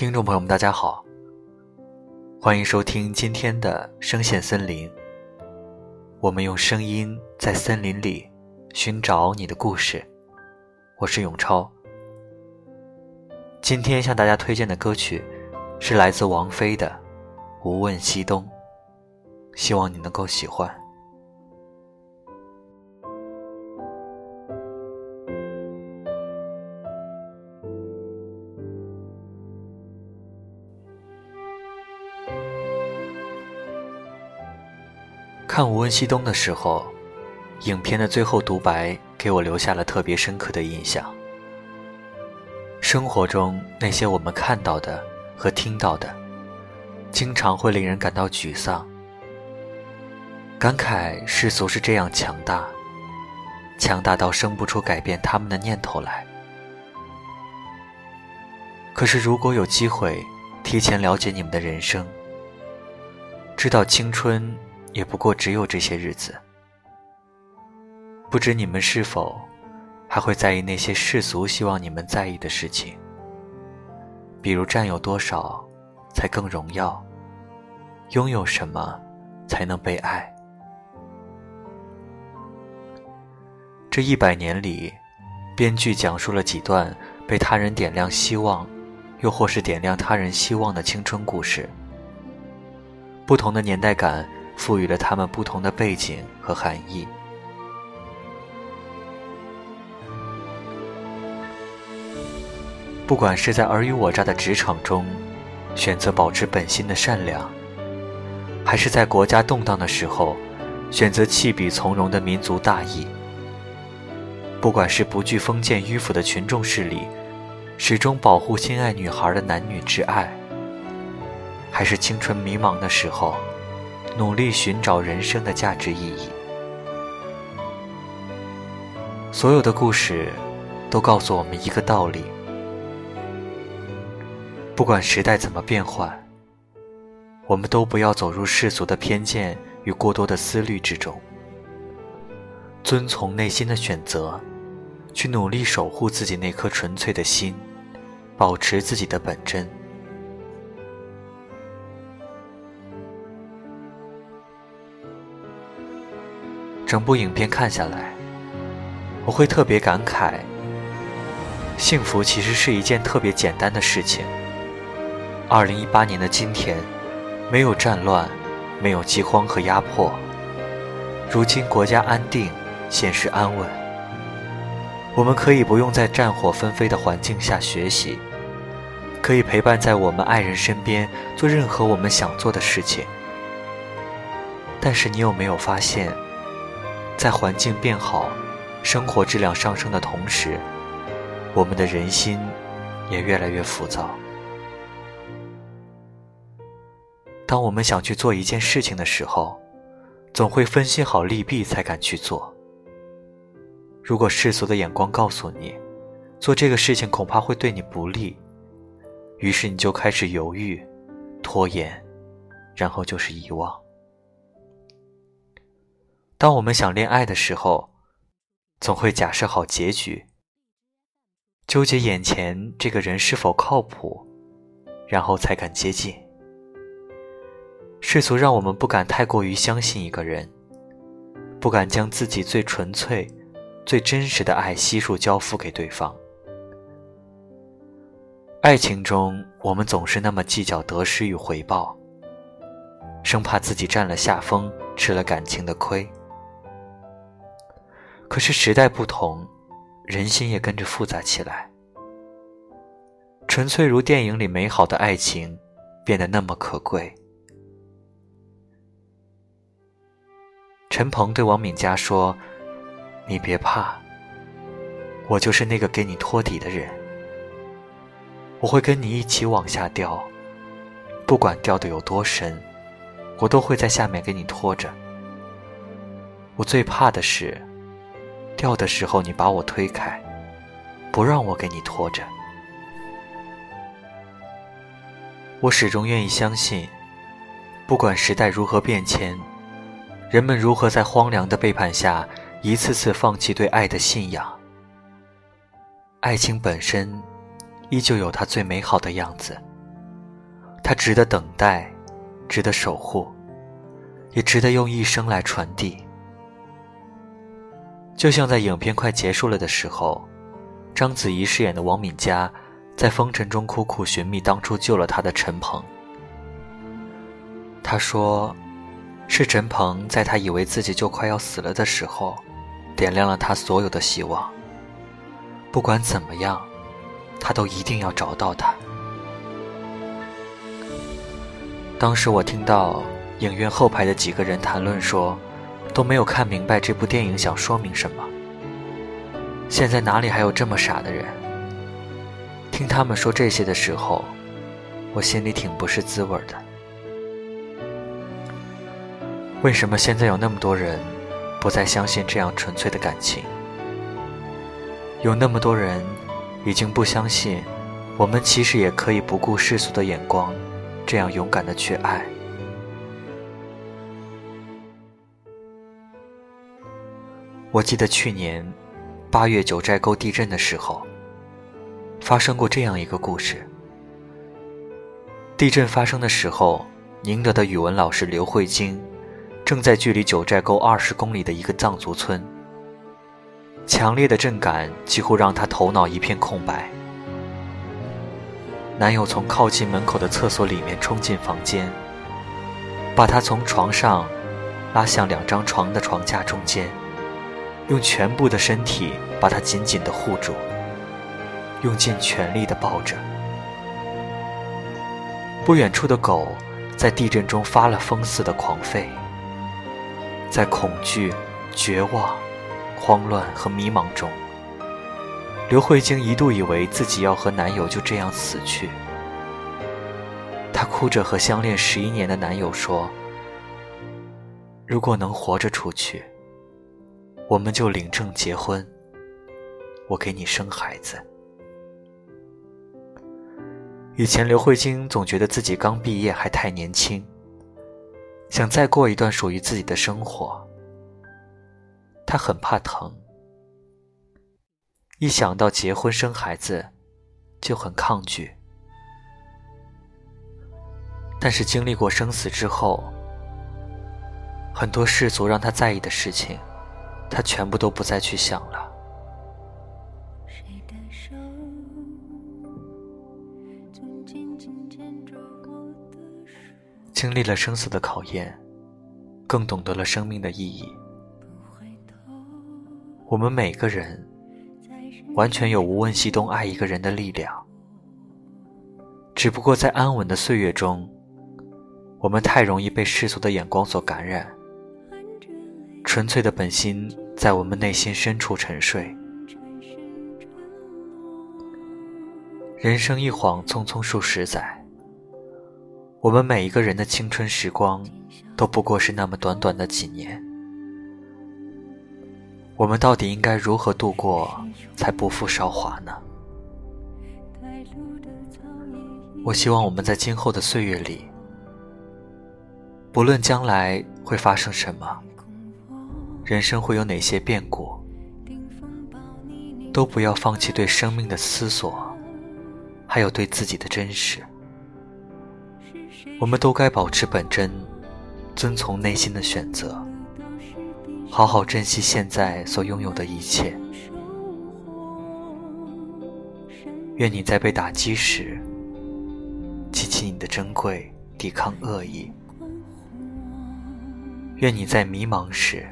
听众朋友们，大家好，欢迎收听今天的声线森林。我们用声音在森林里寻找你的故事。我是永超。今天向大家推荐的歌曲是来自王菲的《无问西东》，希望你能够喜欢。看《无问西东》的时候，影片的最后独白给我留下了特别深刻的印象。生活中那些我们看到的和听到的，经常会令人感到沮丧，感慨世俗是这样强大，强大到生不出改变他们的念头来。可是，如果有机会提前了解你们的人生，知道青春。也不过只有这些日子，不知你们是否还会在意那些世俗希望你们在意的事情，比如占有多少才更荣耀，拥有什么才能被爱。这一百年里，编剧讲述了几段被他人点亮希望，又或是点亮他人希望的青春故事，不同的年代感。赋予了他们不同的背景和含义。不管是在尔虞我诈的职场中，选择保持本心的善良，还是在国家动荡的时候，选择弃笔从戎的民族大义；不管是不惧封建迂腐的群众势力，始终保护心爱女孩的男女之爱，还是青春迷茫的时候。努力寻找人生的价值意义。所有的故事都告诉我们一个道理：不管时代怎么变换，我们都不要走入世俗的偏见与过多的思虑之中，遵从内心的选择，去努力守护自己那颗纯粹的心，保持自己的本真。整部影片看下来，我会特别感慨：幸福其实是一件特别简单的事情。二零一八年的今天，没有战乱，没有饥荒和压迫。如今国家安定，现实安稳，我们可以不用在战火纷飞的环境下学习，可以陪伴在我们爱人身边，做任何我们想做的事情。但是你有没有发现？在环境变好、生活质量上升的同时，我们的人心也越来越浮躁。当我们想去做一件事情的时候，总会分析好利弊才敢去做。如果世俗的眼光告诉你，做这个事情恐怕会对你不利，于是你就开始犹豫、拖延，然后就是遗忘。当我们想恋爱的时候，总会假设好结局，纠结眼前这个人是否靠谱，然后才敢接近。世俗让我们不敢太过于相信一个人，不敢将自己最纯粹、最真实的爱悉数交付给对方。爱情中，我们总是那么计较得失与回报，生怕自己占了下风，吃了感情的亏。可是时代不同，人心也跟着复杂起来。纯粹如电影里美好的爱情，变得那么可贵。陈鹏对王敏佳说：“你别怕，我就是那个给你托底的人。我会跟你一起往下掉，不管掉的有多深，我都会在下面给你拖着。我最怕的是。”掉的时候，你把我推开，不让我给你拖着。我始终愿意相信，不管时代如何变迁，人们如何在荒凉的背叛下一次次放弃对爱的信仰，爱情本身依旧有它最美好的样子。它值得等待，值得守护，也值得用一生来传递。就像在影片快结束了的时候，章子怡饰演的王敏佳，在风尘中苦苦寻觅当初救了她的陈鹏。他说：“是陈鹏在他以为自己就快要死了的时候，点亮了他所有的希望。不管怎么样，他都一定要找到他。”当时我听到影院后排的几个人谈论说。都没有看明白这部电影想说明什么。现在哪里还有这么傻的人？听他们说这些的时候，我心里挺不是滋味的。为什么现在有那么多人不再相信这样纯粹的感情？有那么多人已经不相信，我们其实也可以不顾世俗的眼光，这样勇敢的去爱。我记得去年八月九寨沟地震的时候，发生过这样一个故事。地震发生的时候，宁德的语文老师刘慧晶正在距离九寨沟二十公里的一个藏族村。强烈的震感几乎让她头脑一片空白。男友从靠近门口的厕所里面冲进房间，把她从床上拉向两张床的床架中间。用全部的身体把他紧紧地护住，用尽全力地抱着。不远处的狗在地震中发了疯似的狂吠，在恐惧、绝望、慌乱和迷茫中，刘慧晶一度以为自己要和男友就这样死去。她哭着和相恋十一年的男友说：“如果能活着出去。”我们就领证结婚，我给你生孩子。以前刘慧晶总觉得自己刚毕业还太年轻，想再过一段属于自己的生活。她很怕疼，一想到结婚生孩子就很抗拒。但是经历过生死之后，很多世俗让她在意的事情。他全部都不再去想了。经历了生死的考验，更懂得了生命的意义。我们每个人完全有无问西东爱一个人的力量，只不过在安稳的岁月中，我们太容易被世俗的眼光所感染。纯粹的本心在我们内心深处沉睡。人生一晃匆匆数十载，我们每一个人的青春时光都不过是那么短短的几年。我们到底应该如何度过才不负韶华呢？我希望我们在今后的岁月里，不论将来会发生什么。人生会有哪些变故？都不要放弃对生命的思索，还有对自己的真实。我们都该保持本真，遵从内心的选择，好好珍惜现在所拥有的一切。愿你在被打击时，记起你的珍贵，抵抗恶意；愿你在迷茫时。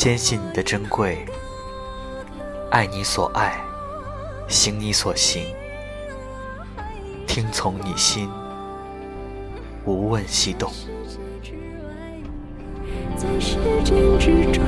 坚信你的珍贵，爱你所爱，行你所行，听从你心，无问西东。在时间之中，